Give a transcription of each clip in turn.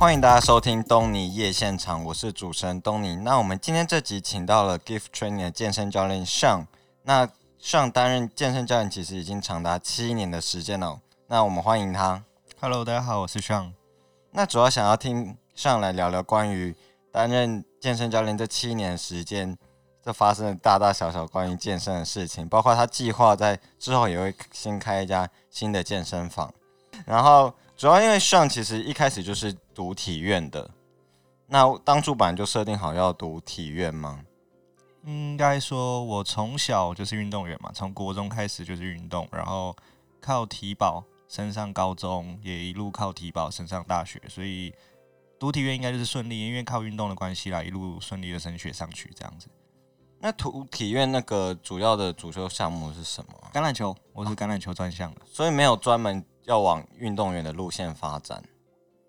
欢迎大家收听东尼夜现场，我是主持人东尼。那我们今天这集请到了 Gift Training 的健身教练上，那上担任健身教练其实已经长达七年的时间了。那我们欢迎他。Hello，大家好，我是 Sean。那主要想要听上来聊聊关于担任健身教练这七年时间，这发生了大大小小关于健身的事情，包括他计划在之后也会新开一家新的健身房。然后主要因为上其实一开始就是读体院的，那当初本来就设定好要读体院吗？应该说，我从小就是运动员嘛，从国中开始就是运动，然后靠体保升上高中，也一路靠体保升上大学，所以读体院应该就是顺利，因为靠运动的关系啦，一路顺利的升学上去这样子。那读体院那个主要的主修项目是什么啊？橄榄球，我是橄榄球专项的，所以没有专门要往运动员的路线发展。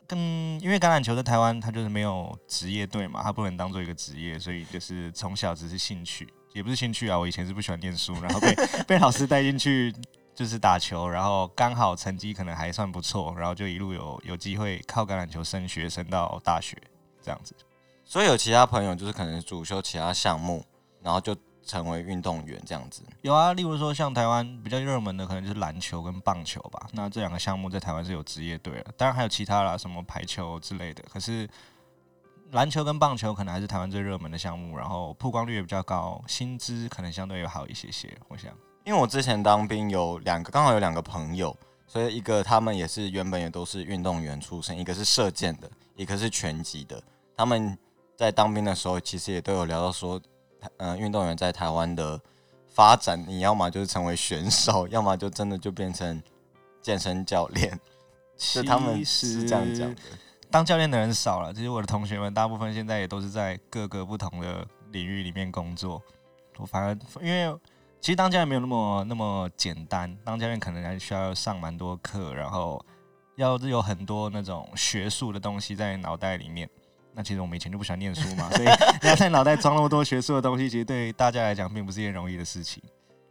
跟因为橄榄球在台湾它就是没有职业队嘛，它不能当做一个职业，所以就是从小只是兴趣，也不是兴趣啊，我以前是不喜欢念书，然后被 被老师带进去就是打球，然后刚好成绩可能还算不错，然后就一路有有机会靠橄榄球升学升到大学这样子。所以有其他朋友就是可能主修其他项目，然后就成为运动员这样子。有啊，例如说像台湾比较热门的可能就是篮球跟棒球吧，那这两个项目在台湾是有职业队了，当然还有其他啦，什么排球之类的。可是篮球跟棒球可能还是台湾最热门的项目，然后曝光率也比较高，薪资可能相对也好一些些。我想，因为我之前当兵有两个，刚好有两个朋友，所以一个他们也是原本也都是运动员出身，一个是射箭的，一个是拳击的。他们在当兵的时候，其实也都有聊到说，嗯、运动员在台湾的发展，你要么就是成为选手，要么就真的就变成健身教练，是他们是这样讲的。当教练的人少了，其实我的同学们大部分现在也都是在各个不同的领域里面工作。我反而因为其实当教练没有那么那么简单，当教练可能还需要上蛮多课，然后要有很多那种学术的东西在脑袋里面。那其实我们以前就不喜欢念书嘛，所以你 要在脑袋装那么多学术的东西，其实对大家来讲并不是一件容易的事情。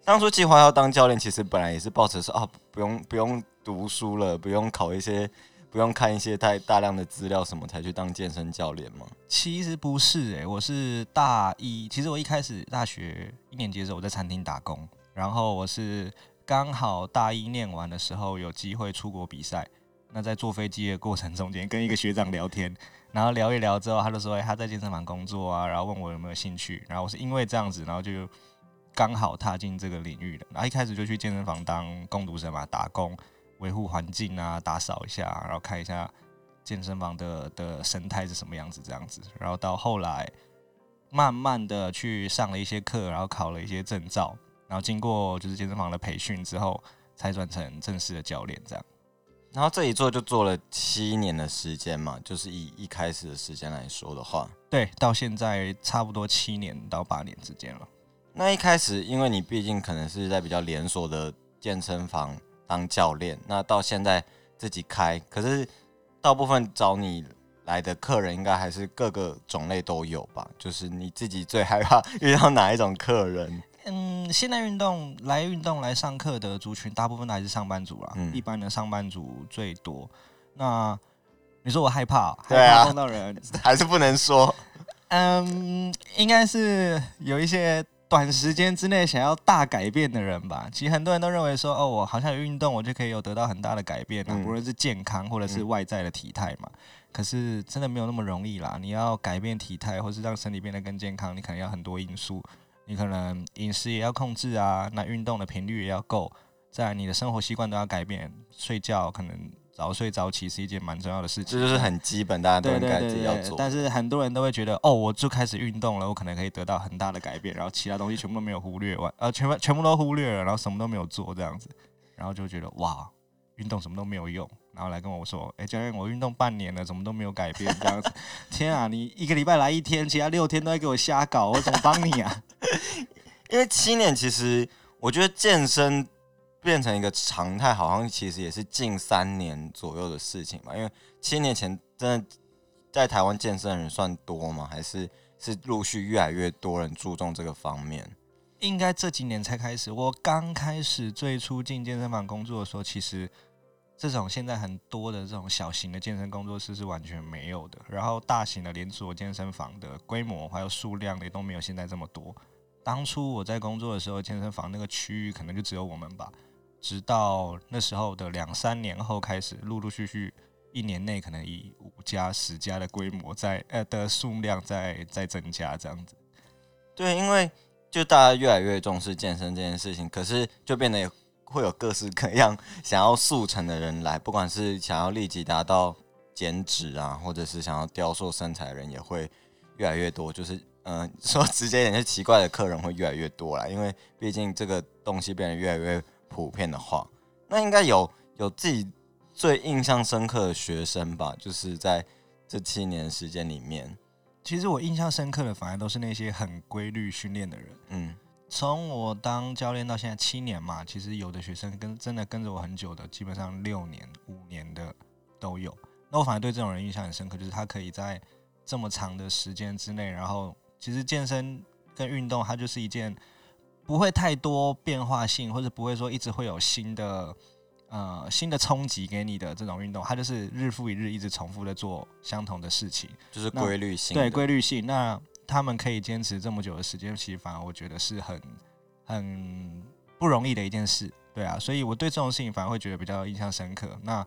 当初计划要当教练，其实本来也是抱着说，啊，不用不用读书了，不用考一些，不用看一些太大量的资料什么，才去当健身教练吗？其实不是诶、我是大一。其实我一开始大学一年级的时候，我在餐厅打工，然后我是刚好大一念完的时候有机会出国比赛。那在坐飞机的过程中间，跟一个学长聊天，然后聊一聊之后，他就说、欸他在健身房工作啊，然后问我有没有兴趣。然后我是因为这样子，然后就刚好踏进这个领域的。然后一开始就去健身房当工读生嘛，打工，维护环境啊，打扫一下，然后看一下健身房的的生态是什么样子，这样子。然后到后来，慢慢的去上了一些课，然后考了一些证照，然后经过就是健身房的培训之后，才转成正式的教练这样。然后这一做就做了七年的时间嘛，就是以一开始的时间来说的话，对，到现在差不多七年到八年之间了。那一开始因为你毕竟可能是在比较连锁的健身房当教练，那到现在自己开，可是大部分找你来的客人应该还是各个种类都有吧？就是你自己最害怕 遇到哪一种客人？嗯，现代运动来运动来上课的族群，大部分都还是上班族啦。嗯一般的上班族最多。那你说我害怕，害对啊怕碰到人，还是不能说？嗯，应该是有一些短时间之内想要大改变的人吧。其实很多人都认为说，哦，我好像有运动，我就可以有得到很大的改变啊，嗯不论是健康或者是嗯外在的体态嘛。可是真的没有那么容易啦。你要改变体态，或是让身体变得更健康，你可能要很多因素。你可能饮食也要控制啊，那运动的频率也要够，在你的生活习惯都要改变，睡觉可能早睡早起是一件蛮重要的事情。这就是很基本，大家都应该要做。但是很多人都会觉得，哦，我就开始运动了，我可能可以得到很大的改变，然后其他东西全部都没有忽略完，呃，全部全部都忽略了，然后什么都没有做这样子，然后就觉得哇，运动什么都没有用，然后来跟我说，哎、教练，我运动半年了，怎么都没有改变这样子，天啊，你一个礼拜来一天，其他六天都在给我瞎搞，我怎么帮你啊？因为七年，其实我觉得健身变成一个常态，好像其实也是近三年左右的事情吧。因为七年前真的在台湾健身的人算多吗？还是是陆续越来越多人注重这个方面？应该这几年才开始。我刚开始最初进健身房工作的时候，其实这种现在很多的这种小型的健身工作室是完全没有的，然后大型的连锁健身房的规模还有数量也都没有现在这么多。当初我在工作的时候，健身房那个区域可能就只有我们吧，直到那时候的两三年后开始，陆陆续续一年内可能以五家、十家的规模在呃的数量在在增加这样子。对，因为就大家越来越重视健身这件事情，可是就变得会有各式各样想要速成的人来，不管是想要立即达到减脂啊，或者是想要雕塑身材的人，也会越来越多。就是嗯，说直接点，就奇怪的客人会越来越多啦，因为毕竟这个东西变得越来越普遍的话，那应该有有自己最印象深刻的学生吧？就是在这七年时间里面。其实我印象深刻的，反而都是那些很规律训练的人。嗯，从我当教练到现在七年嘛，其实有的学生跟真的跟着我很久的，基本上六年、五年的都有。那我反而对这种人印象很深刻，就是他可以在这么长的时间之内，然后其实健身跟运动，它就是一件不会太多变化性，或者不会说一直会有新的。呃，新的冲击给你的这种运动，它就是日复一日，一直重复的做相同的事情，就是规律性。对，规律性。那他们可以坚持这么久的时间，其实反而我觉得是很很不容易的一件事。对啊，所以我对这种事情反而会觉得比较印象深刻。那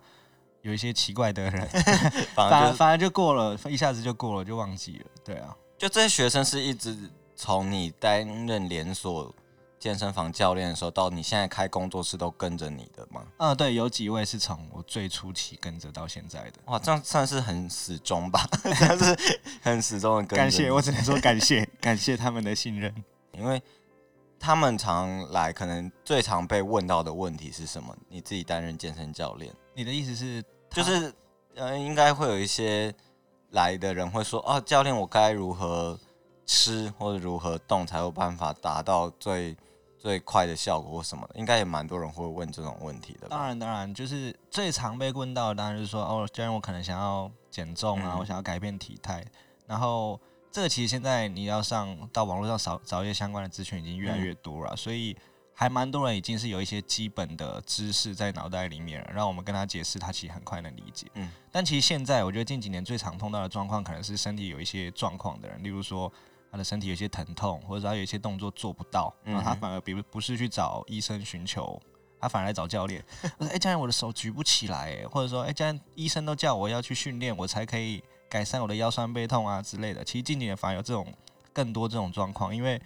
有一些奇怪的人，反而反而就过了，一下子就过了，就忘记了。对啊，就这些学生是一直从你担任连锁。健身房教练的时候，到你现在开工作室都跟着你的吗？嗯，对，有几位是从我最初期跟着到现在的。哇，这样算是很始终吧？算是很始终的跟。感谢，我只能说感谢，感谢他们的信任。因为他们常来，可能最常被问到的问题是什么？你自己担任健身教练，你的意思是，就是呃，应该会有一些来的人会说，哦，教练，我该如何吃或者如何动才有办法达到最。最快的效果或什么的，应该也蛮多人会问这种问题的。当然，当然，就是最常被问到的，当然就是说，哦，既然，我可能想要减重啊，我想要改变体态。然后，这个其实现在你要上到网络上找找一些相关的资讯，已经越来越多了，所以还蛮多人已经是有一些基本的知识在脑袋里面了，让我们跟他解释，他其实很快能理解。嗯。但其实现在，我觉得近几年最常碰到的状况，可能是身体有一些状况的人，例如说。他的身体有些疼痛，或者说他有一些动作做不到，然后他反而比如不是去找医生寻求，他反而来找教练。我说：“哎，教练，我的手举不起来。”哎，或者说：“哎，教练，医生都叫我要去训练，我才可以改善我的腰酸背痛啊之类的。”其实近几年反而有这种更多这种状况，因为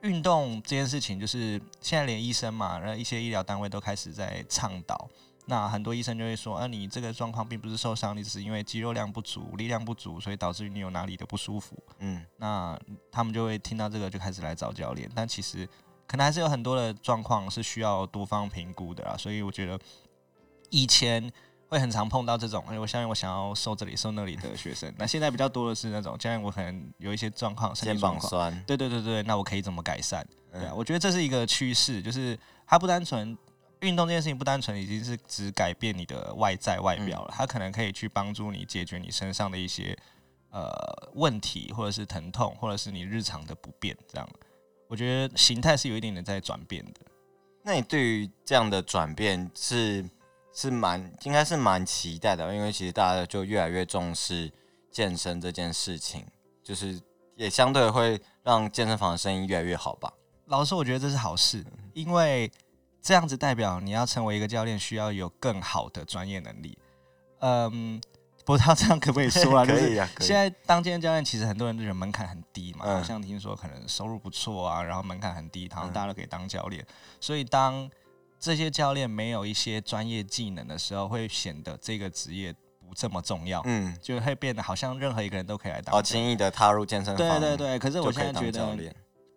运动这件事情，就是现在连医生嘛，然后一些医疗单位都开始在倡导。那很多医生就会说，啊，你这个状况并不是受伤，你只是因为肌肉量不足、力量不足，所以导致于你有哪里的不舒服。嗯，那他们就会听到这个就开始来找教练，但其实可能还是有很多的状况是需要多方评估的啦。所以我觉得以前会很常碰到这种，哎，我相信我想要瘦这里瘦那里的学生。那现在比较多的是那种，教练我可能有一些状况，肩膀酸，对对对对，那我可以怎么改善？对啊，我觉得这是一个趋势，就是它不单纯。运动这件事情不单纯已经是只改变你的外在外表了，它可能可以去帮助你解决你身上的一些呃问题，或者是疼痛，或者是你日常的不便。这样，我觉得形态是有一点点在转变的。那你对于这样的转变是是蛮应该是蛮期待的，因为其实大家就越来越重视健身这件事情，就是也相对会让健身房的生意越来越好吧。老实说，我觉得这是好事，因为。这样子代表你要成为一个教练，需要有更好的专业能力。嗯，不知道这样可不可以说啊？可以啊。现在当健身教练，其实很多人都觉得门槛很低嘛。好像听说可能收入不错啊，然后门槛很低，好像大家都可以当教练。所以当这些教练没有一些专业技能的时候，会显得这个职业不这么重要。嗯，就会变得好像任何一个人都可以来当。好轻易的踏入健身房。对对对。可是我现在觉得。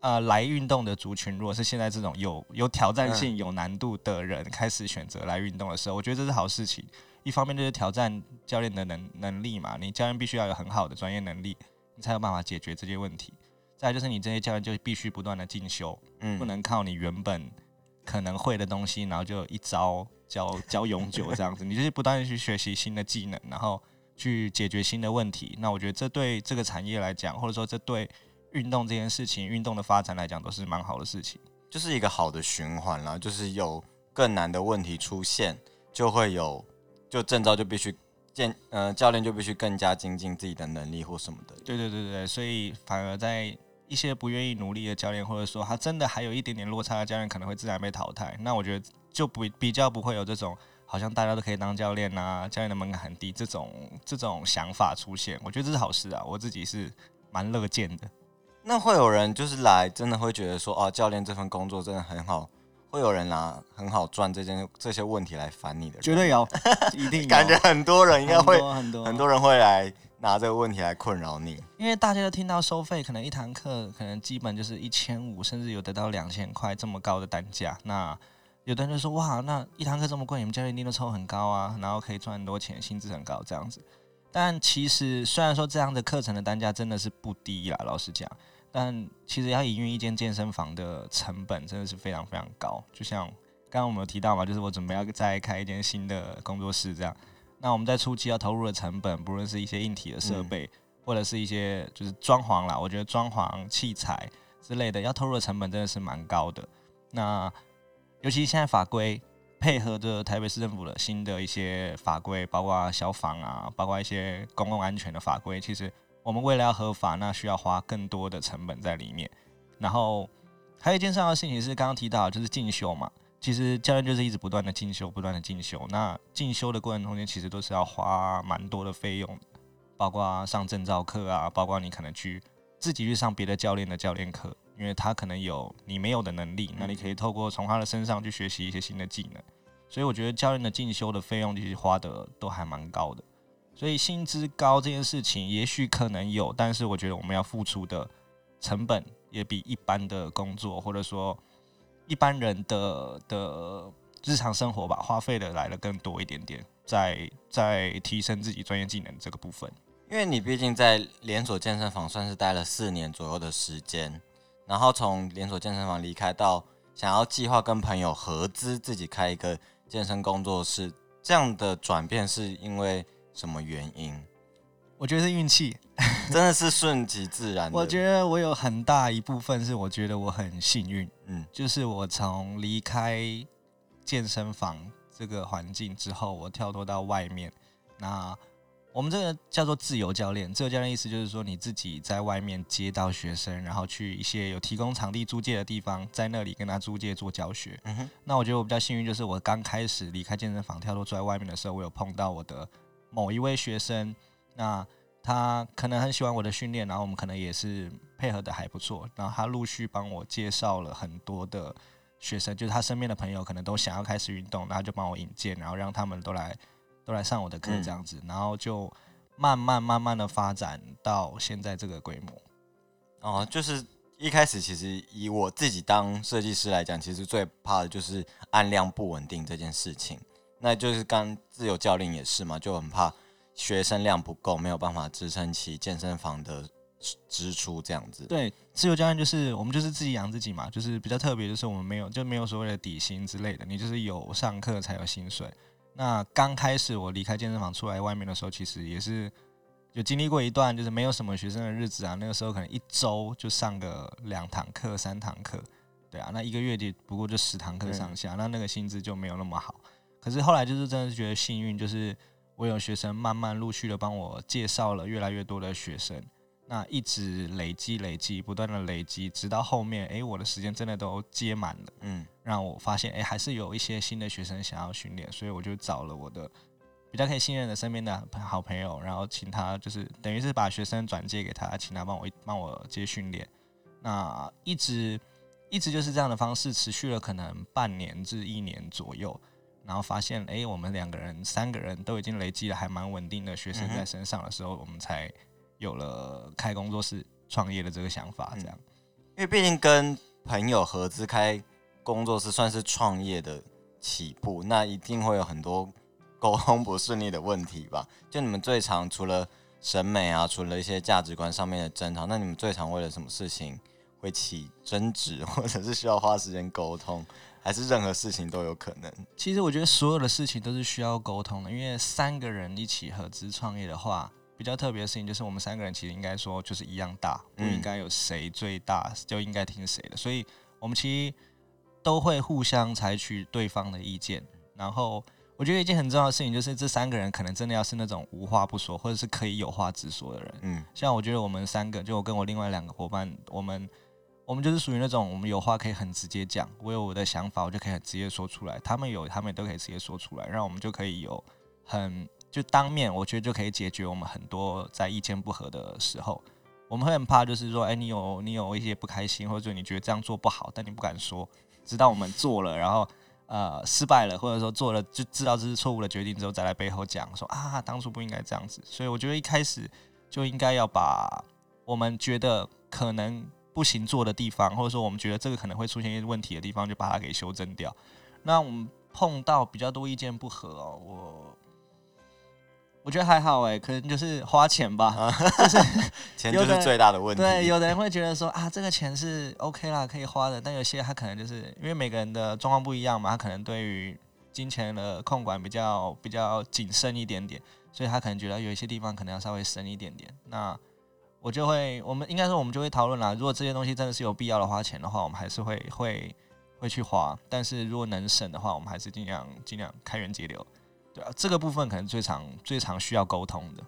呃，来运动的族群，如果是现在这种有有挑战性、有难度的人开始选择来运动的时候，我觉得这是好事情。一方面就是挑战教练的能能力嘛，你教练必须要有很好的专业能力，你才有办法解决这些问题。再就是你这些教练就必须不断的进修，嗯，不能靠你原本可能会的东西，然后就一招教教永久这样子。你就是不断的去学习新的技能，然后去解决新的问题。那我觉得这对这个产业来讲，或者说这对。运动这件事情，运动的发展来讲，都是蛮好的事情，就是一个好的循环啦。就是有更难的问题出现，就会有就证照就必须健呃教练就必须更加精进自己的能力或什么的。对对对对，所以反而在一些不愿意努力的教练，或者说他真的还有一点点落差的教练，可能会自然被淘汰。那我觉得就不比较不会有这种好像大家都可以当教练啊，教练的门槛很低这种这种想法出现。我觉得这是好事啊，我自己是蛮乐见的。那会有人就是来，真的会觉得说，哦，教练这份工作真的很好，会有人拿很好赚这件这些问题来烦你的，绝对有，一定感觉很多人应该会很多很多人会来拿这个问题来困扰你，因为大家都听到收费，可能一堂课可能基本就是一千五，甚至有得到两千块这么高的单价。那有的人就说，哇，那一堂课这么贵，你们教练一定都抽很高啊，然后可以赚很多钱，薪资很高这样子。但其实虽然说这样的课程的单价真的是不低啦，老实讲。但其实要营运一间健身房的成本真的是非常非常高，就像刚刚我们有提到嘛，就是我准备要再开一间新的工作室这样。那我们在初期要投入的成本，不论是一些硬体的设备，或者是一些就是装潢啦，我觉得装潢器材之类的要投入的成本真的是蛮高的。那尤其现在法规配合着台北市政府的新的一些法规，包括消防啊，包括一些公共安全的法规，其实。我们为了要合法，那需要花更多的成本在里面。然后还有一件重要的事情是，刚刚提到就是进修嘛。其实教练就是一直不断的进修，不断的进修。那进修的过程中间，其实都是要花蛮多的费用，包括上证照课啊，包括你可能去自己去上别的教练的教练课，因为他可能有你没有的能力，那你可以透过从他的身上去学习一些新的技能。所以我觉得教练的进修的费用其实花的都还蛮高的。所以薪资高这件事情，也许可能有，但是我觉得我们要付出的成本也比一般的工作，或者说一般人的的日常生活吧，花费的来的更多一点点，在在提升自己专业技能这个部分。因为你毕竟在连锁健身房算是待了四年左右的时间，然后从连锁健身房离开到想要计划跟朋友合资自己开一个健身工作室，这样的转变是因为。什么原因？我觉得是运气，真的是顺其自然。我觉得我有很大一部分是我觉得我很幸运，嗯，就是我从离开健身房这个环境之后，我跳脱到外面，那。我们这个叫做自由教练，自由教练意思就是说你自己在外面接到学生，然后去一些有提供场地租借的地方，在那里跟他租借做教学。嗯哼。那我觉得我比较幸运，就是我刚开始离开健身房跳脱出来外面的时候，我有碰到我的某一位学生，那他可能很喜欢我的训练，然后我们可能也是配合的还不错，然后他陆续帮我介绍了很多的学生，就是他身边的朋友可能都想要开始运动，然后就帮我引荐，然后让他们都来。都来上我的课这样子，然后就慢慢慢慢的发展到现在这个规模。哦，就是一开始其实以我自己当设计师来讲，其实最怕的就是按量不稳定这件事情。那就是刚自由教练也是嘛，就很怕学生量不够，没有办法支撑起健身房的支出这样子。对，自由教练就是我们就是自己养自己嘛，就是比较特别，就是我们没有就没有所谓的底薪之类的，你就是有上课才有薪水。那刚开始我离开健身房出来外面的时候，其实也是有经历过一段就是没有什么学生的日子啊。那个时候可能一周就上个两堂课、三堂课，对啊，那一个月就不过就十堂课上下，那那个薪资就没有那么好。可是后来就是真的是觉得幸运，就是我有学生慢慢陆续的帮我介绍了越来越多的学生。那一直累积累积，不断的累积，直到后面，哎，我的时间真的都接满了，嗯，让我发现，哎，还是有一些新的学生想要训练，所以我就找了我的比较可以信任的身边的好朋友，然后请他就是等于是把学生转借给他，请他帮我帮我接训练。那一直一直就是这样的方式，持续了可能半年至一年左右，然后发现，哎，我们两个人、三个人都已经累积了还蛮稳定的学生在身上的时候，我们才。有了开工作室创业的这个想法，这样，因为毕竟跟朋友合资开工作室算是创业的起步，那一定会有很多沟通不顺利的问题吧？就你们最常除了审美啊，除了一些价值观上面的争吵，那你们最常为了什么事情会起争执，或者是需要花时间沟通，还是任何事情都有可能？其实我觉得所有的事情都是需要沟通的，因为三个人一起合资创业的话。比较特别的事情就是，我们三个人其实应该说就是一样大，不应该有谁最大就应该听谁的，所以我们其实都会互相采取对方的意见。然后我觉得一件很重要的事情就是，这三个人可能真的要是那种无话不说，或者是可以有话直说的人。嗯像我觉得我们三个，就我跟我另外两个伙伴，我们我们就是属于那种我们有话可以很直接讲，我有我的想法，我就可以很直接说出来。他们有，他们都可以直接说出来，让我们就可以有很就当面，我觉得就可以解决我们很多在意见不合的时候。我们会很怕，就是说，哎、你有你有一些不开心，或者你觉得这样做不好，但你不敢说，直到我们做了，然后呃失败了，或者说做了就知道这是错误的决定之后，再来背后讲说啊，当初不应该这样子。所以我觉得一开始就应该要把我们觉得可能不行做的地方，或者说我们觉得这个可能会出现一些问题的地方，就把它给修正掉。那我们碰到比较多意见不合哦，我我觉得还好哎，可能就是花钱吧。钱就是最大的问题。对，有的人会觉得说啊，这个钱是 OK 啦，可以花的，但有些他可能就是因为每个人的状况不一样嘛，他可能对于金钱的控管比较比较谨慎一点点，所以他可能觉得有一些地方可能要稍微省一点点。那我就会，我们应该说我们就会讨论啦，如果这些东西真的是有必要的花钱的话，我们还是会会会去花，但是如果能省的话，我们还是尽量尽量开源节流。对啊，这个部分可能最常最常需要沟通的。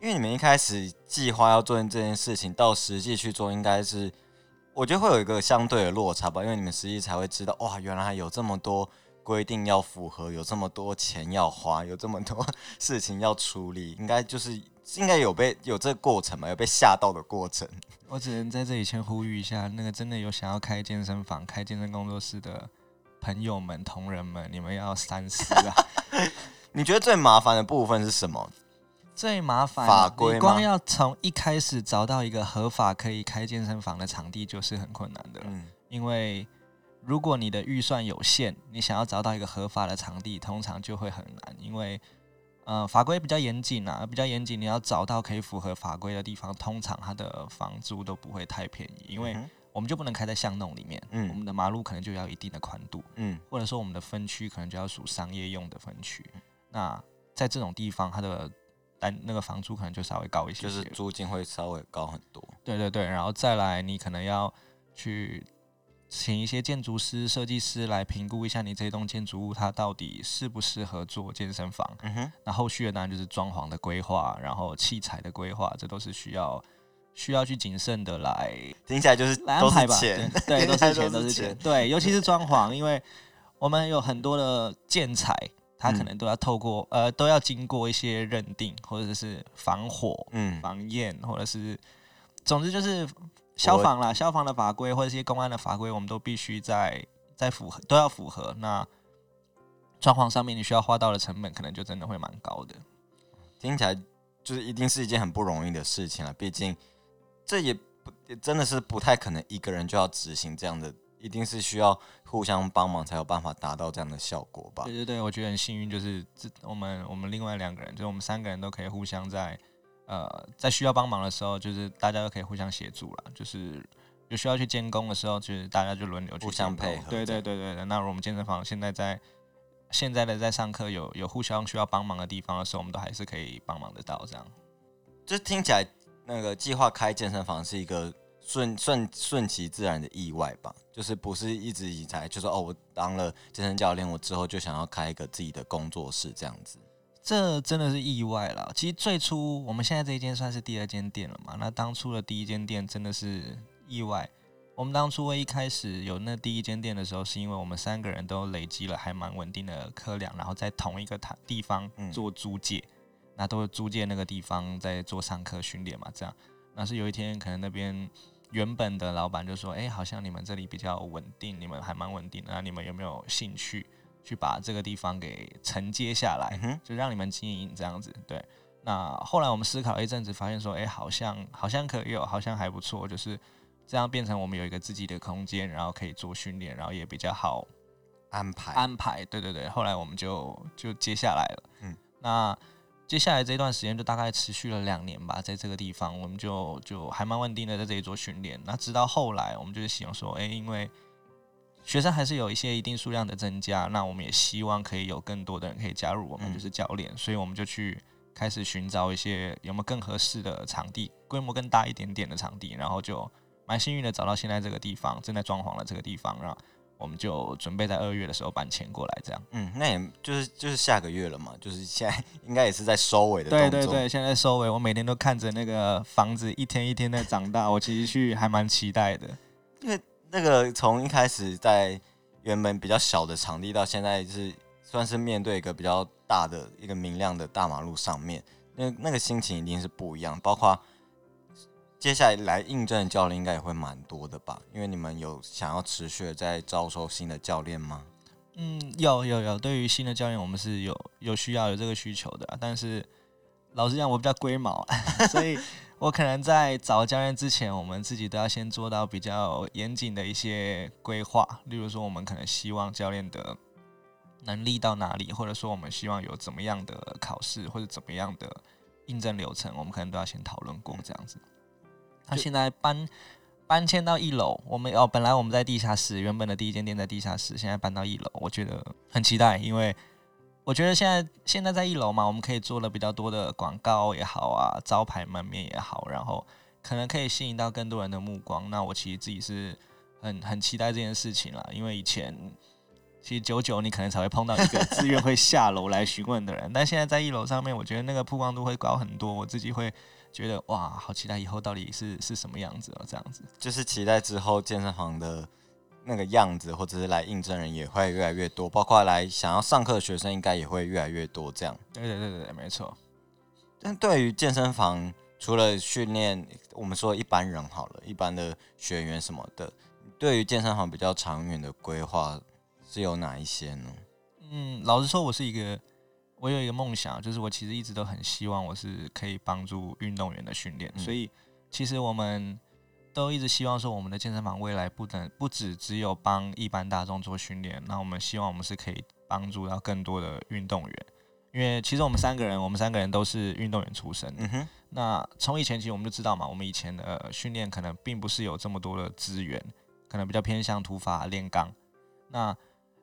因为你们一开始计划要做这件事情，到实际去做，应该是我觉得会有一个相对的落差吧。因为你们实际才会知道，哇，原来有这么多规定要符合，有这么多钱要花，有这么多事情要处理，应该就是应该有被有这个过程嘛，有被吓到的过程。我只能在这里先呼吁一下，那个真的有想要开健身房、开健身工作室的朋友们、同仁们，你们要三思啊！你觉得最麻烦的部分是什么？最麻烦法规光要从一开始找到一个合法可以开健身房的场地，就是很困难的了。嗯，因为如果你的预算有限，你想要找到一个合法的场地，通常就会很难，因为呃法规比较严谨啊，比较严谨，你要找到可以符合法规的地方，通常它的房租都不会太便宜，因为我们就不能开在巷弄里面，嗯我们的马路可能就要一定的宽度，嗯或者说我们的分区可能就要属商业用的分区。那在这种地方，它的单那个房租可能就稍微高一些就是租金会稍微高很多。对对对，然后再来，你可能要去请一些建筑师、设计师来评估一下你这栋建筑物它到底适不适合做健身房。嗯哼，那后续的当然就是装潢的规划，然后器材的规划，这都是需要需要去谨慎的来听起来就是都来安排吧。是钱，对，都是钱，都是钱。对，尤其是装潢，因为我们有很多的建材，它可嗯能都要透过、呃都要经过一些认定，或者是防火、嗯防验，或者是总之就是消防啦，消防的法规或者一些公安的法规，我们都必须在在符合都要符合。那装潢上面你需要花到的成本，可能就真的会蛮高的。听起来就是一定是一件很不容易的事情了。毕竟这也不也真的是不太可能一个人就要执行这样的，一定是需要互相帮忙才有办法达到这样的效果吧对。对对，我觉得很幸运，就是这我们我们另外两个人，就是我们三个人都可以互相在呃在需要帮忙的时候，就是大家都可以互相协助了。就是有需要去监工的时候，就是大家就轮流去互相配合对对对对对。那我们健身房现在在现在的在上课有有互相需要帮忙的地方的时候，我们都还是可以帮忙得到这样。就听起来那个计划开健身房是一个顺顺顺其自然的意外吧，就是不是一直以来就说哦，我当了健身教练，我之后就想要开一个自己的工作室这样子。这真的是意外了。其实最初我们现在这一间算是第二间店了嘛，那当初的第一间店真的是意外。我们当初一开始有那第一间店的时候，是因为我们三个人都累积了还蛮稳定的客量，然后在同一个台地方嗯做租借，那都是租借那个地方在做上课训练嘛，这样。那是有一天可能那边原本的老板就说：“哎、好像你们这里比较稳定，你们还蛮稳定的，那你们有没有兴趣去把这个地方给承接下来？”嗯，就让你们经营这样子。对，那后来我们思考一阵子，发现说，哎、好像好像可以有，好像还不错，就是这样变成我们有一个自己的空间，然后可以做训练，然后也比较好安排安排。对对对，后来我们就就接下来了。嗯嗯，那接下来这段时间就大概持续了两年吧，在这个地方我们就就还蛮稳定的在这里做训练。那直到后来，我们就是想说，哎、因为学生还是有一些一定数量的增加，那我们也希望可以有更多的人可以加入我们，嗯就是教练，所以我们就去开始寻找一些有没有更合适的场地，规模更大一点点的场地，然后就蛮幸运的找到现在这个地方，正在装潢的这个地方，然后我们就准备在二月的时候搬迁过来，这样。嗯，那也就是就是下个月了嘛，就是现在应该也是在收尾的。对对对，现在收尾，我每天都看着那个房子一天一天的长大，我其实去还蛮期待的。因为那个从一开始在原本比较小的场地，到现在是算是面对一个比较大的一个明亮的大马路上面，那那个心情一定是不一样，包括。接下来来应征的教练应该也会蛮多的吧？因为你们有想要持续的在招收新的教练吗？嗯，有有有。对于新的教练，我们是有有需要有这个需求的。但是老实讲，我比较龟毛，所以我可能在找教练之前，我们自己都要先做到比较严谨的一些规划。例如说，我们可能希望教练的能力到哪里，或者说我们希望有怎么样的考试或者怎么样的应征流程，我们可能都要先讨论过这样子。他现在搬搬迁到一楼，我们哦，本来我们在地下室，原本的第一间店在地下室，现在搬到一楼，我觉得很期待，因为我觉得现在现在在一楼嘛，我们可以做了比较多的广告也好啊，招牌门面也好，然后可能可以吸引到更多人的目光。那我其实自己是很很期待这件事情了，因为以前其实九九你可能才会碰到一个自愿会下楼来询问的人，但现在在一楼上面，我觉得那个曝光度会高很多，我自己会。觉得哇，好期待以后到底是是什么样子哦，这样子就是期待之后健身房的那个样子，或者是来应征人也会越来越多，包括来想要上课的学生应该也会越来越多。这样，对对对对对，没错。但对于健身房，除了训练，我们说一般人好了，一般的学员什么的，对于健身房比较长远的规划是有哪一些呢？嗯，老实说，我是一个。我有一个梦想，就是我其实一直都很希望我是可以帮助运动员的训练，所以其实我们都一直希望说，我们的健身房未来不能不只只有帮一般大众做训练，那我们希望我们是可以帮助到更多的运动员，因为其实我们三个人，我们三个人都是运动员出身，嗯哼，那从以前其实我们就知道嘛，我们以前的训练可能并不是有这么多的资源，可能比较偏向土法炼钢，那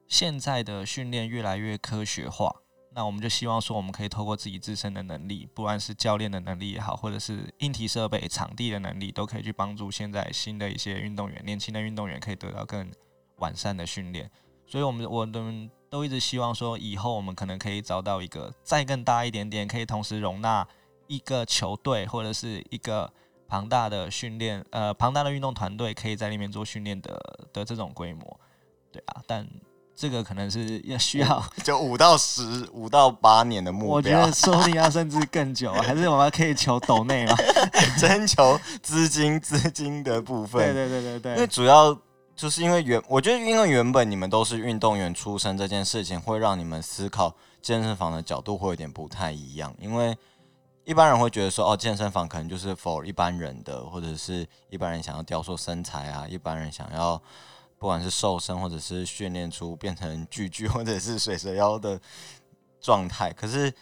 现在的训练越来越科学化。那我们就希望说，我们可以透过自己自身的能力，不管是教练的能力也好，或者是硬体设备、场地的能力，都可以去帮助现在新的一些运动员、年轻的运动员可以得到更完善的训练。所以，我们我们都一直希望说，以后我们可能可以找到一个再更大一点点，可以同时容纳一个球队或者是一个庞大的训练呃庞大的运动团队，可以在里面做训练的的这种规模。对啊，但。这个可能是要需要就五到十五到八年的目标，我觉得说不定要甚至更久，还是我们可以求抖内嘛，征求资金资金的部分。对对对对对，因为主要就是因为原我觉得因为原本你们都是运动员出身，这件事情会让你们思考健身房的角度会有点不太一样，因为一般人会觉得说哦，健身房可能就是 for 一般人的，或者是一般人想要雕塑身材啊，一般人想要。不管是瘦身，或者是训练出变成巨巨，或者是水蛇腰的状态，可是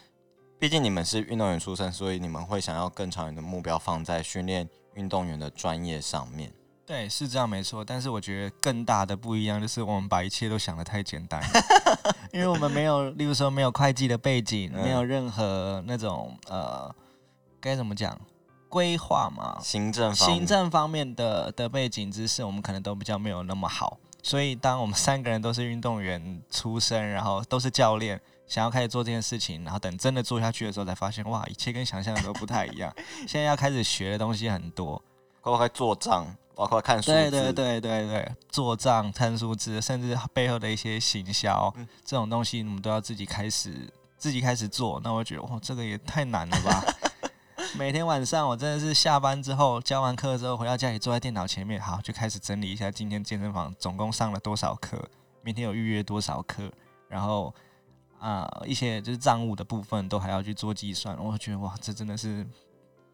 毕竟你们是运动员出身，所以你们会想要更长远的目标放在训练运动员的专业上面。对，是这样没错。但是我觉得更大的不一样就是我们把一切都想的太简单，因为我们没有，例如说没有会计的背景，没有任何那种呃，该怎么讲？规划嘛，行政行政方面的的背景知识，我们可能都比较没有那么好。所以，当我们三个人都是运动员出身，然后都是教练，想要开始做这件事情，然后等真的做下去的时候，才发现哇，一切跟想象的都不太一样。现在要开始学的东西很多，包括做账，包括看数字，对对对对对，做账、看数字，甚至背后的一些行销这种东西，我们都要自己开始自己开始做。那我觉得哇，这个也太难了吧。每天晚上，我真的是下班之后教完课之后回到家里，坐在电脑前面，好就开始整理一下今天健身房总共上了多少课，明天有预约多少课，然后啊一些就是账务的部分都还要去做计算。我觉得哇，这真的是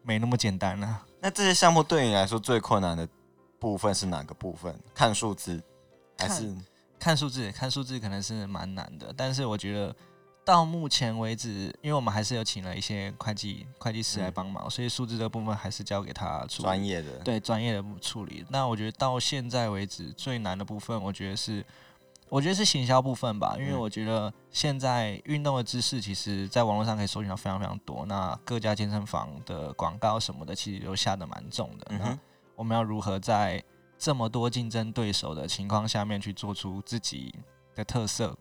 没那么简单啊。那这些项目对你来说最困难的部分是哪个部分？看数字还是看数字？看数字可能是蛮难的，但是我觉得。到目前为止，因为我们还是有请了一些会计会计师来帮忙，所以数字的部分还是交给他专业的。对专业的处理。那我觉得到现在为止最难的部分，我觉得是我觉得是行销部分吧，因为我觉得现在运动的知识其实在网络上可以搜寻到非常非常多，那各家健身房的广告什么的其实都下的蛮重的。那我们要如何在这么多竞争对手的情况下面去做出自己的特色，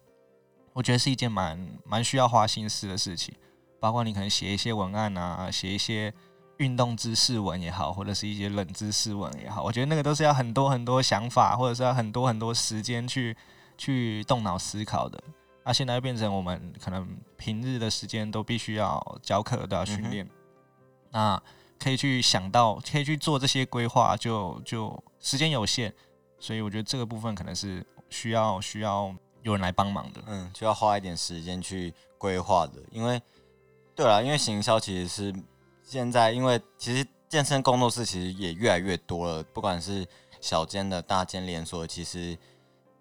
我觉得是一件蛮蛮需要花心思的事情。包括你可能写一些文案啊，写一些运动知识文也好，或者是一些冷知识文也好，我觉得那个都是要很多很多想法，或者是要很多很多时间去去动脑思考的。那现在变成我们可能平日的时间都必须要教课，都要训练，那可以去想到，可以去做这些规划，就就时间有限，所以我觉得这个部分可能是需要需要有人来帮忙的。嗯，就要花一点时间去规划的，因为对了，因为行销其实是现在，因为其实健身工作室其实也越来越多了，不管是小间的、大间连锁，其实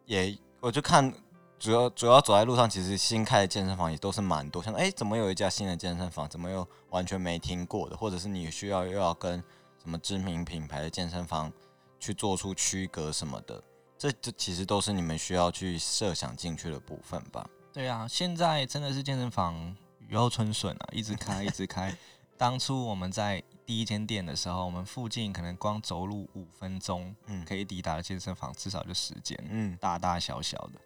也我就看。主要主要走在路上，其实新开的健身房也都是蛮多，像哎，怎么有一家新的健身房，怎么又完全没听过的，或者是你需要又要跟什么知名品牌的健身房去做出区隔什么的，这这其实都是你们需要去设想进去的部分吧？对啊，现在真的是健身房雨后春笋啊，一直开一直开。当初我们在第一间店的时候，我们附近可能光走路五分钟，嗯，可以抵达的健身房至少就十间，嗯，大大小小的。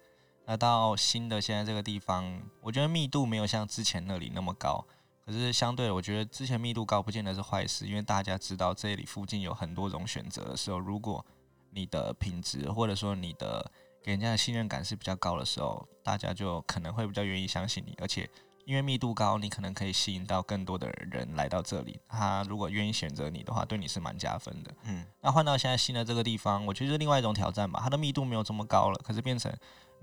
那到新的现在这个地方，我觉得密度没有像之前那里那么高，可是相对我觉得之前密度高不见得是坏事，因为大家知道这里附近有很多种选择的时候，如果你的品质或者说你的给人家的信任感是比较高的时候，大家就可能会比较愿意相信你，而且因为密度高，你可能可以吸引到更多的人来到这里，他如果愿意选择你的话，对你是蛮加分的。嗯，那换到现在新的这个地方，我觉得是另外一种挑战吧，它的密度没有这么高了，可是变成。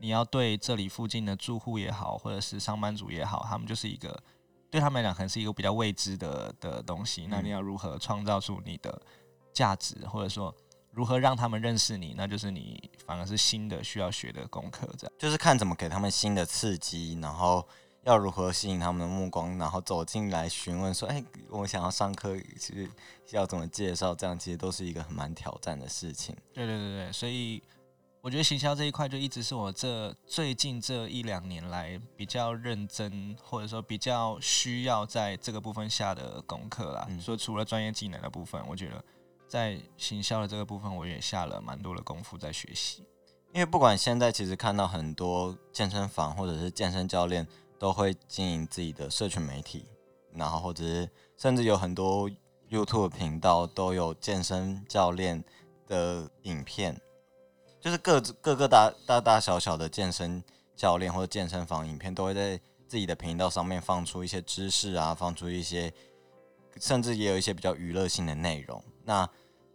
你要对这里附近的住户也好，或者是上班族也好，他们就是一个对他们来讲可能是一个比较未知的的东西。那你要如何创造出你的价值，或者说如何让他们认识你，那就是你反而是新的需要学的功课。这样就是看怎么给他们新的刺激，然后要如何吸引他们的目光，然后走进来询问说：“哎，我想要上课，其实要怎么介绍？”这样其实都是一个很蛮挑战的事情。对对对对，所以。我觉得行销这一块就一直是我这最近这一两年来比较认真，或者说比较需要在这个部分下的功课啦。说除了专业技能的部分，我觉得在行销的这个部分，我也下了蛮多的功夫在学习。因为不管现在其实看到很多健身房或者是健身教练都会经营自己的社群媒体，然后或者是甚至有很多 YouTube 频道都有健身教练的影片。就是各各个大大大小小的健身教练或者健身房影片，都会在自己的频道上面放出一些知识啊，放出一些，甚至也有一些比较娱乐性的内容。那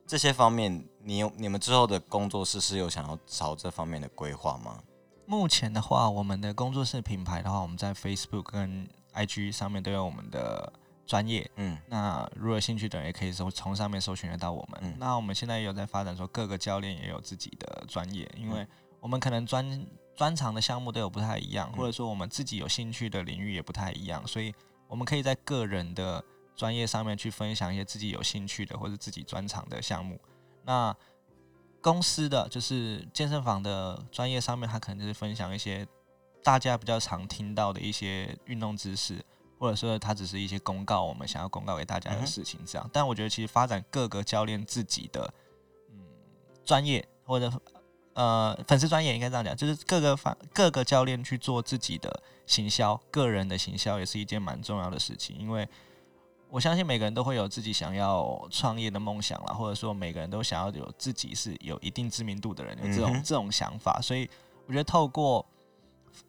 这些方面，你有你们之后的工作室是有想要朝这方面的规划吗？目前的话，我们的工作室品牌的话，我们在 Facebook 跟 IG 上面都有我们的。专业，嗯，那如果有兴趣的人也可以搜从上面搜寻得到我们。那我们现在也有在发展，说各个教练也有自己的专业，因为我们可能专专长的项目都有不太一样，或者说我们自己有兴趣的领域也不太一样，所以我们可以在个人的专业上面去分享一些自己有兴趣的或者自己专长的项目。那公司的就是健身房的专业上面，他可能就是分享一些大家比较常听到的一些运动知识。或者说，它只是一些公告，我们想要公告给大家的事情，这样。但我觉得，其实发展各个教练自己的嗯专业，或者呃粉丝专业，应该这样讲，就是各个方各个教练去做自己的行销，个人的行销也是一件蛮重要的事情。因为我相信每个人都会有自己想要创业的梦想啦，或者说每个人都想要有自己是有一定知名度的人，有这种这种想法。所以我觉得，透过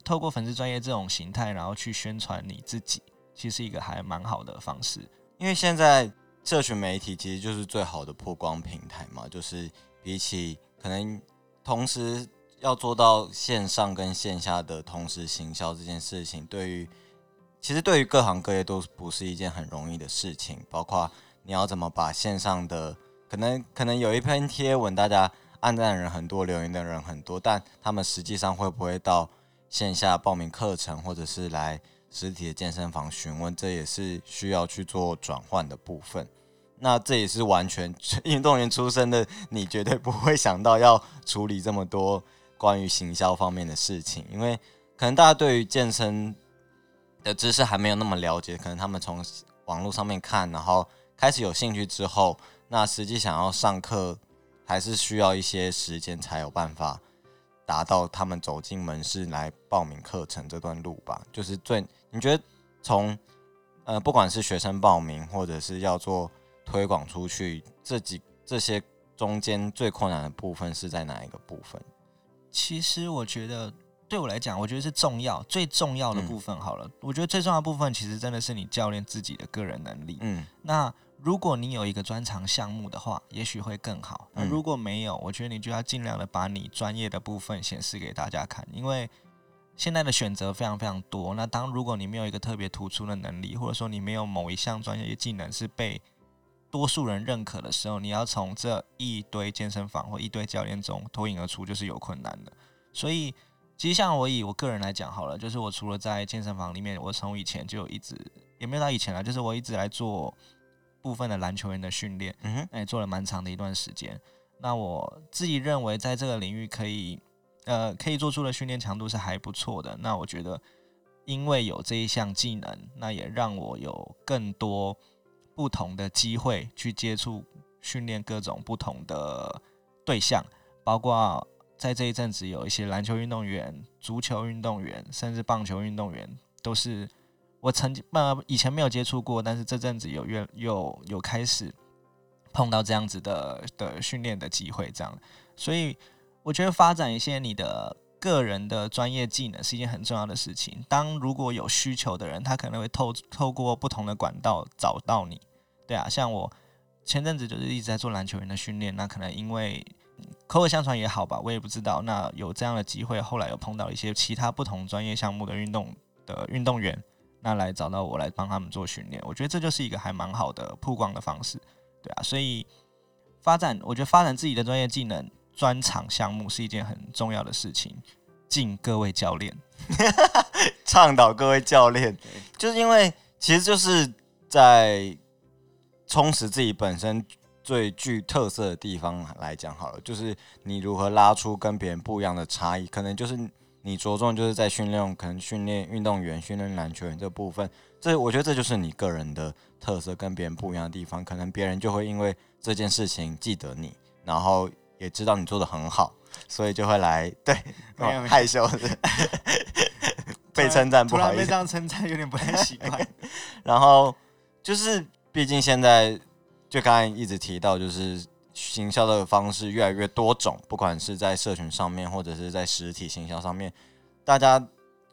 透过粉丝专业这种形态，然后去宣传你自己。其实一个还蛮好的方式，因为现在社群媒体其实就是最好的曝光平台嘛。就是比起可能同时要做到线上跟线下的同时行销这件事情，对于其实对于各行各业都不是一件很容易的事情。包括你要怎么把线上的可能可能有一篇贴文，大家按赞的人很多，留言的人很多，但他们实际上会不会到线下报名课程，或者是来？实体的健身房询问，这也是需要去做转换的部分。那这也是完全 运动员出身的你绝对不会想到要处理这么多关于行销方面的事情，因为可能大家对于健身的知识还没有那么了解，可能他们从网络上面看，然后开始有兴趣之后，那实际想要上课还是需要一些时间才有办法达到他们走进门市来报名课程这段路吧。就是最你觉得从呃不管是学生报名或者是要做推广出去，这几这些中间最困难的部分是在哪一个部分？其实我觉得对我来讲，我觉得是重要最重要的部分。好了，我觉得最重要的部分其实真的是你教练自己的个人能力。嗯那如果你有一个专长项目的话，也许会更好。那嗯如果没有，我觉得你就要尽量的把你专业的部分显示给大家看，因为现在的选择非常非常多。那当如果你没有一个特别突出的能力，或者说你没有某一项专业技能是被多数人认可的时候，你要从这一堆健身房或一堆教练中脱颖而出，就是有困难的。所以，其实像我以我个人来讲好了，就是我除了在健身房里面，我从以前就一直也没有到以前了，就是我一直来做部分的篮球员的训练，嗯哼那也做了蛮长的一段时间。那我自己认为，在这个领域可以，呃，可以做出的训练强度是还不错的。那我觉得，因为有这一项技能，那也让我有更多不同的机会去接触训练各种不同的对象，包括在这一阵子有一些篮球运动员、足球运动员，甚至棒球运动员，都是我曾经呃以前没有接触过，但是这阵子有越有有开始碰到这样子的的训练的机会，这样，所以我觉得发展一些你的个人的专业技能是一件很重要的事情。当如果有需求的人，他可能会透透过不同的管道找到你，对啊，像我前阵子就是一直在做篮球员的训练，那可能因为口耳相传也好吧，我也不知道。那有这样的机会，后来有碰到一些其他不同专业项目的运动的运动员，那来找到我来帮他们做训练，我觉得这就是一个还蛮好的曝光的方式，对啊。所以发展，我觉得发展自己的专业技能、专长项目是一件很重要的事情。敬各位教练，倡导各位教练，就是因为其实就是在充实自己本身最具特色的地方来讲好了，就是你如何拉出跟别人不一样的差异，可能就是你着重就是在训练，可能训练运动员、训练篮球员这部分，这我觉得这就是你个人的特色跟别人不一样的地方，可能别人就会因为这件事情记得你，然后也知道你做的很好，所以就会来对没有 害羞的 被称赞不好意思这。样称赞有点不太习惯。然后就是，毕竟现在就刚才一直提到，就是行销的方式越来越多种，不管是在社群上面，或者是在实体行销上面，大家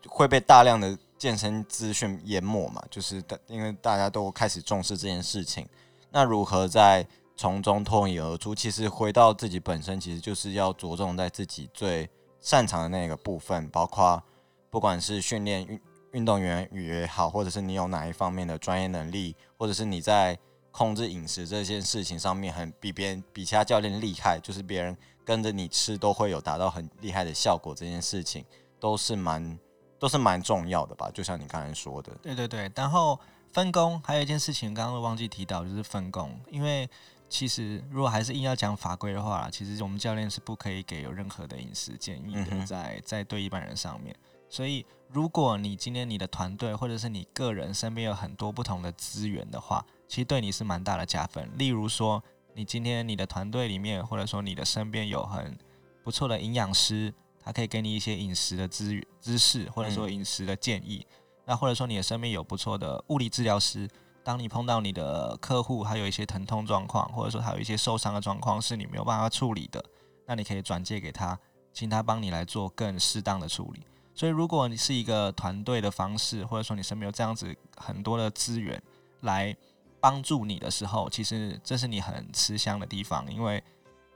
会被大量的健身资讯淹没嘛，就是大因为大家都开始重视这件事情，那如何在从中脱颖而出？其实回到自己本身，其实就是要着重在自己最擅长的那个部分，包括不管是训练运运动员也好，或者是你有哪一方面的专业能力，或者是你在控制饮食这件事情上面很比别人比其他教练厉害，就是别人跟着你吃都会有达到很厉害的效果，这件事情都是蛮都是蛮重要的吧？就像你刚才说的，对对对，然后分工还有一件事情，刚刚忘记提到，就是分工。因为其实如果还是硬要讲法规的话，其实我们教练是不可以给有任何的饮食建议的，嗯在在对一般人上面。所以，如果你今天你的团队或者是你个人身边有很多不同的资源的话，其实对你是蛮大的加分。例如说，你今天你的团队里面，或者说你的身边有很不错的营养师，他可以给你一些饮食的资源知识，或者说饮食的建议。那或者说你的身边有不错的物理治疗师，当你碰到你的客户还有一些疼痛状况，或者说还有一些受伤的状况是你没有办法处理的，那你可以转介给他，请他帮你来做更适当的处理。所以，如果你是一个团队的方式，或者说你身边有这样子很多的资源来帮助你的时候，其实这是你很吃香的地方，因为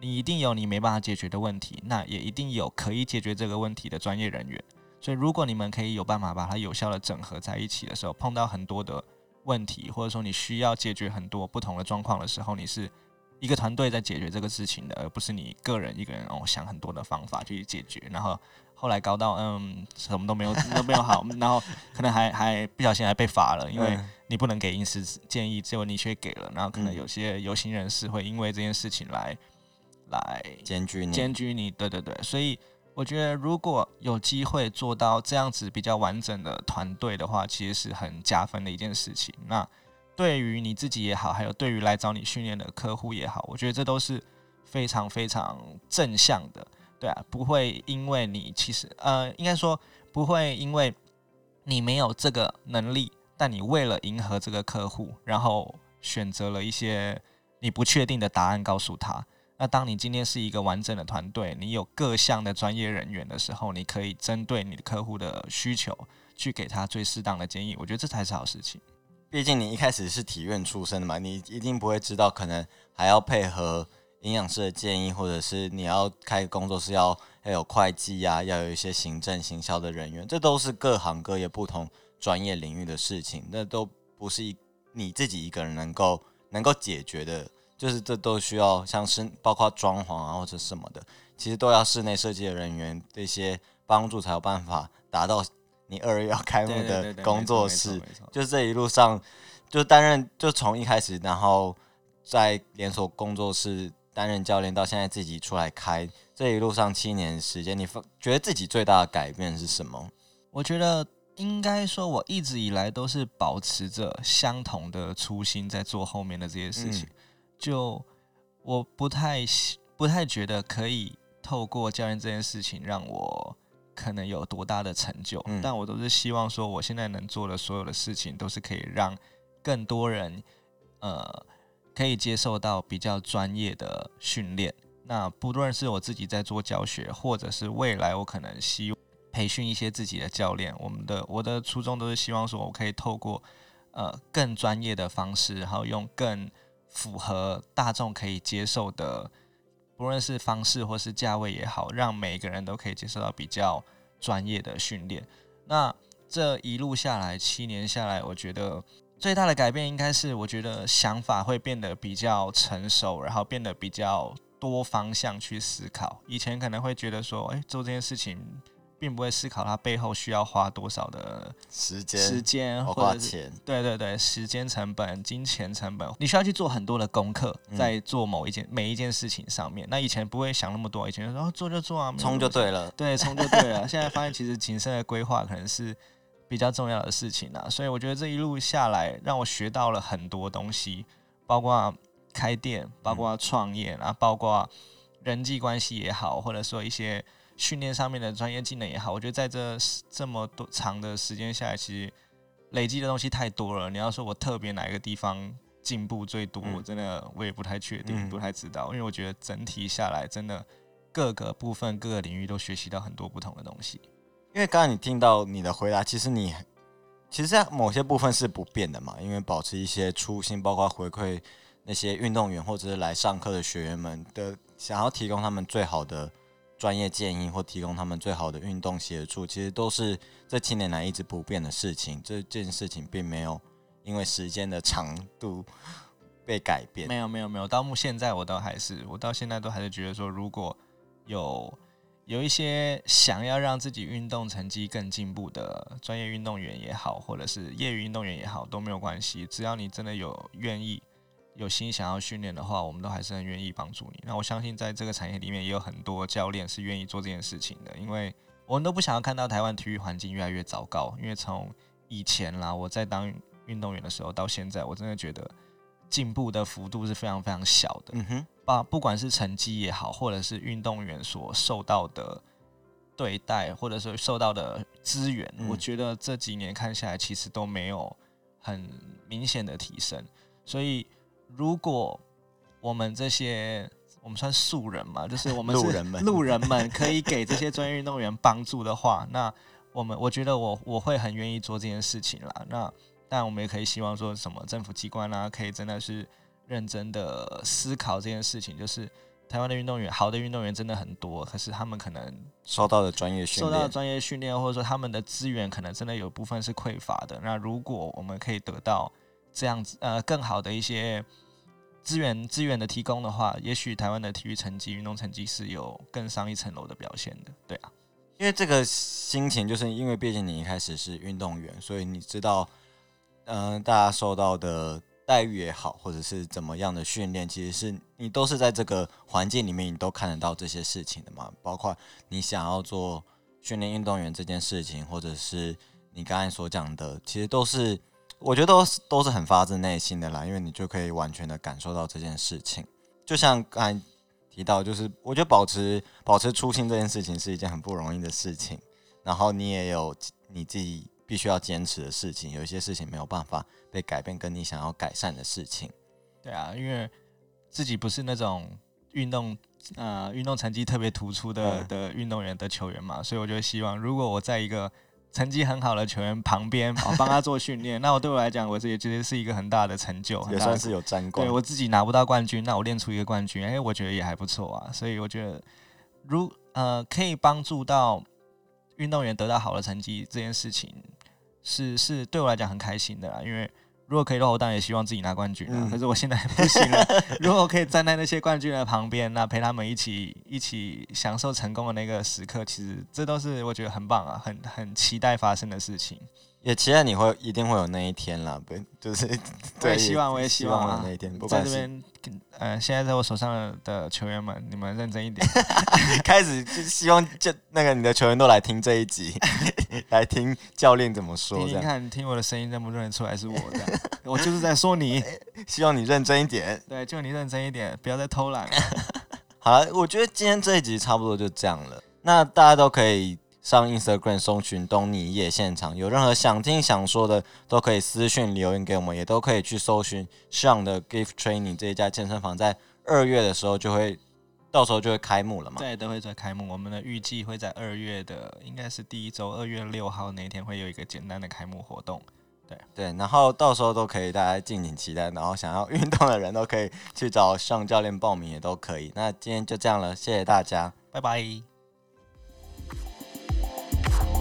你一定有你没办法解决的问题，那也一定有可以解决这个问题的专业人员。所以，如果你们可以有办法把它有效的整合在一起的时候，碰到很多的问题，或者说你需要解决很多不同的状况的时候，你是一个团队在解决这个事情的，而不是你个人一个人哦想很多的方法去解决，然后后来搞到嗯什么都没有 都没有好，然后可能还还不小心还被罚了，因为嗯。你不能给饮食建议，结果你却给了，然后可能嗯。有些有心人士会因为这件事情来来检举你，检举你，对对对，所以我觉得如果有机会做到这样子比较完整的团队的话，其实是很加分的一件事情。那对于你自己也好，还有对于来找你训练的客户也好，我觉得这都是非常非常正向的，不会因为你其实呃，应该说不会因为你没有这个能力，但你为了迎合这个客户，然后选择了一些你不确定的答案告诉他。那当你今天是一个完整的团队，你有各项的专业人员的时候，你可以针对你的客户的需求去给他最适当的建议。我觉得这才是好事情。毕竟你一开始是体院出身的嘛，你一定不会知道，可能还要配合营养师的建议，或者是你要开工作室要要有会计呀，要有一些行政行销的人员，这都是各行各业不同专业领域的事情，那都不是一你自己一个人能够能够解决的。就是这都需要像是包括装潢啊或者什么的，其实都要室内设计的人员这些帮助，才有办法达到你二月要开幕的工作室。就是这一路上，就担任就从一开始，然后在连锁工作室担任教练，到现在自己出来开，这一路上七年时间，你觉得自己最大的改变是什么？我觉得应该说，我一直以来都是保持着相同的初心，在做后面的这些事情。就我不太不太觉得可以透过教练这件事情让我可能有多大的成就，但我都是希望说，我现在能做的所有的事情都是可以让更多人呃可以接受到比较专业的训练。那不论是我自己在做教学，或者是未来我可能希培训一些自己的教练，我们的我的初衷都是希望说我可以透过呃更专业的方式，然后用更符合大众可以接受的，不论是方式或是价位也好，让每个人都可以接受到比较专业的训练。那这一路下来，七年下来，我觉得最大的改变应该是，我觉得想法会变得比较成熟，然后变得比较多方向去思考。以前可能会觉得说，哎，做这件事情。并不会思考它背后需要花多少的时间、时间或者钱。对对对，时间成本、金钱成本，你需要去做很多的功课，在做某一件每一件事情上面。那以前不会想那么多，以前说做就做啊，冲就对了，对，冲就对了。现在发现其实谨慎的规划可能是比较重要的事情啊。所以我觉得这一路下来，让我学到了很多东西，包括开店，包括创业，然后包括人际关系也好，或者说一些。训练上面的专业技能也好，我觉得在这这么多长的时间下来，其实累积的东西太多了。你要说我特别哪一个地方进步最多，我真的我也不太确定，不太知道。因为我觉得整体下来，真的各个部分、各个领域都学习到很多不同的东西。因为刚刚你听到你的回答，其实你其实在某些部分是不变的嘛，因为保持一些初心，包括回馈那些运动员或者是来上课的学员们的，想要提供他们最好的。专业建议或提供他们最好的运动协助，其实都是这七年来一直不变的事情。这件事情并没有因为时间的长度 被改变。没有，没有，没有。到目现在，我都还是，我到现在都还是觉得说，如果有有一些想要让自己运动成绩更进步的专业运动员也好，或者是业余运动员也好，都没有关系。只要你真的有愿意。有心想要训练的话，我们都还是很愿意帮助你。那我相信，在这个产业里面，也有很多教练是愿意做这件事情的，因为我们都不想要看到台湾体育环境越来越糟糕。因为从以前啦，我在当运动员的时候，到现在，我真的觉得进步的幅度是非常非常小的。嗯哼，把不管是成绩也好，或者是运动员所受到的对待，或者是受到的资源，我觉得这几年看下来，其实都没有很明显的提升，所以。如果我们这些我们算素人嘛，就是我们路人们，路人们可以给这些专业运动员帮助的话，那我们我觉得我我会很愿意做这件事情啦。那但我们也可以希望说什么政府机关啊，可以真的是认真的思考这件事情。就是台湾的运动员，好的运动员真的很多，可是他们可能受到的专业训练，受到专业训练，或者说他们的资源可能真的有部分是匮乏的。那如果我们可以得到。这样子，呃，更好的一些资源资源的提供的话，也许台湾的体育成绩、运动成绩是有更上一层楼的表现的，对啊。因为这个心情，就是因为毕竟你一开始是运动员，所以你知道，嗯，大家受到的待遇也好，或者是怎么样的训练，其实是你都是在这个环境里面，你都看得到这些事情的嘛。包括你想要做训练运动员这件事情，或者是你刚才所讲的，其实都是。我觉得都是都是很发自内心的啦，因为你就可以完全的感受到这件事情。就像刚才提到，就是我觉得保持保持初心这件事情是一件很不容易的事情，然后你也有你自己必须要坚持的事情，有一些事情没有办法被改变，跟你想要改善的事情。对啊，因为自己不是那种运动呃运动成绩特别突出的嗯的运动员的球员嘛，所以我就希望，如果我在一个成绩很好的球员旁边，哦，帮他做训练，那我对我来讲，我这也觉得是一个很大的成就，也算是有沾光对。我自己拿不到冠军，那我练出一个冠军，哎、我觉得也还不错啊。所以我觉得，如呃可以帮助到运动员得到好的成绩这件事情，是是对我来讲很开心的啦。因为如果可以的话，我当然也希望自己拿冠军 可是我现在不行了。如果我可以站在那些冠军的旁边，那陪他们一起一起享受成功的那个时刻，其实这都是我觉得很棒啊，很很期待发生的事情。也期待你会一定会有那一天啦，不就是我 对，也希望，我也希望啊有那一天，不管是在这边，呃，现在在我手上的球员们，你们认真一点。开始就希望就那个你的球员都来听这一集，来听教练怎么说这样，听听看，听我的声音认不认得出来是我这样？我就是在说你，希望你认真一点。对，就你认真一点，不要再偷懒了。好了，我觉得今天这一集差不多就这样了。那大家都可以上 Instagram 搜寻东尼夜现场，有任何想听想说的，都可以私讯留言给我们，也都可以去搜寻上的 Gift Training 这一家健身房，在二月的时候就会，到时候就会开幕了嘛。对都会在开幕，我们的预计会在二月的，应该是第一周，二月六号那一天会有一个简单的开幕活动。对，然后到时候都可以大家敬请期待，然后想要运动的人都可以去找上教练报名，也都可以。那今天就这样了，谢谢大家。拜拜。Yeah.